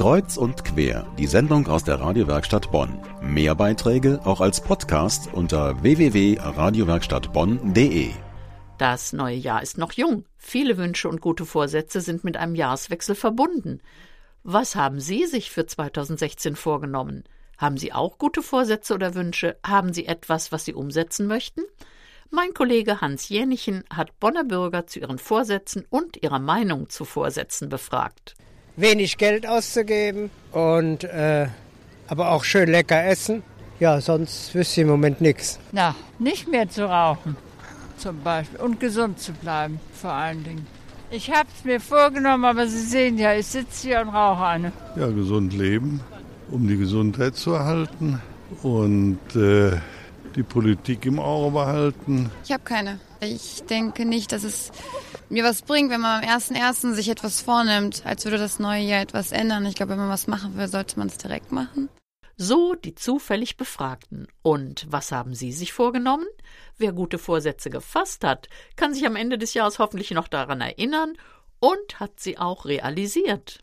Kreuz und quer, die Sendung aus der Radiowerkstatt Bonn. Mehr Beiträge auch als Podcast unter www.radiowerkstattbonn.de. Das neue Jahr ist noch jung. Viele Wünsche und gute Vorsätze sind mit einem Jahreswechsel verbunden. Was haben Sie sich für 2016 vorgenommen? Haben Sie auch gute Vorsätze oder Wünsche? Haben Sie etwas, was Sie umsetzen möchten? Mein Kollege Hans Jänichen hat Bonner Bürger zu ihren Vorsätzen und ihrer Meinung zu Vorsätzen befragt. Wenig Geld auszugeben und äh, aber auch schön lecker essen. Ja, sonst wüsste ich im Moment nichts. Na, nicht mehr zu rauchen zum Beispiel und gesund zu bleiben vor allen Dingen. Ich habe es mir vorgenommen, aber Sie sehen ja, ich sitze hier und rauche eine. Ja, gesund leben, um die Gesundheit zu erhalten und äh, die Politik im Auge behalten? Ich habe keine. Ich denke nicht, dass es mir was bringt, wenn man am 1.1. sich etwas vornimmt, als würde das neue Jahr etwas ändern. Ich glaube, wenn man was machen will, sollte man es direkt machen. So die zufällig Befragten. Und was haben Sie sich vorgenommen? Wer gute Vorsätze gefasst hat, kann sich am Ende des Jahres hoffentlich noch daran erinnern und hat sie auch realisiert.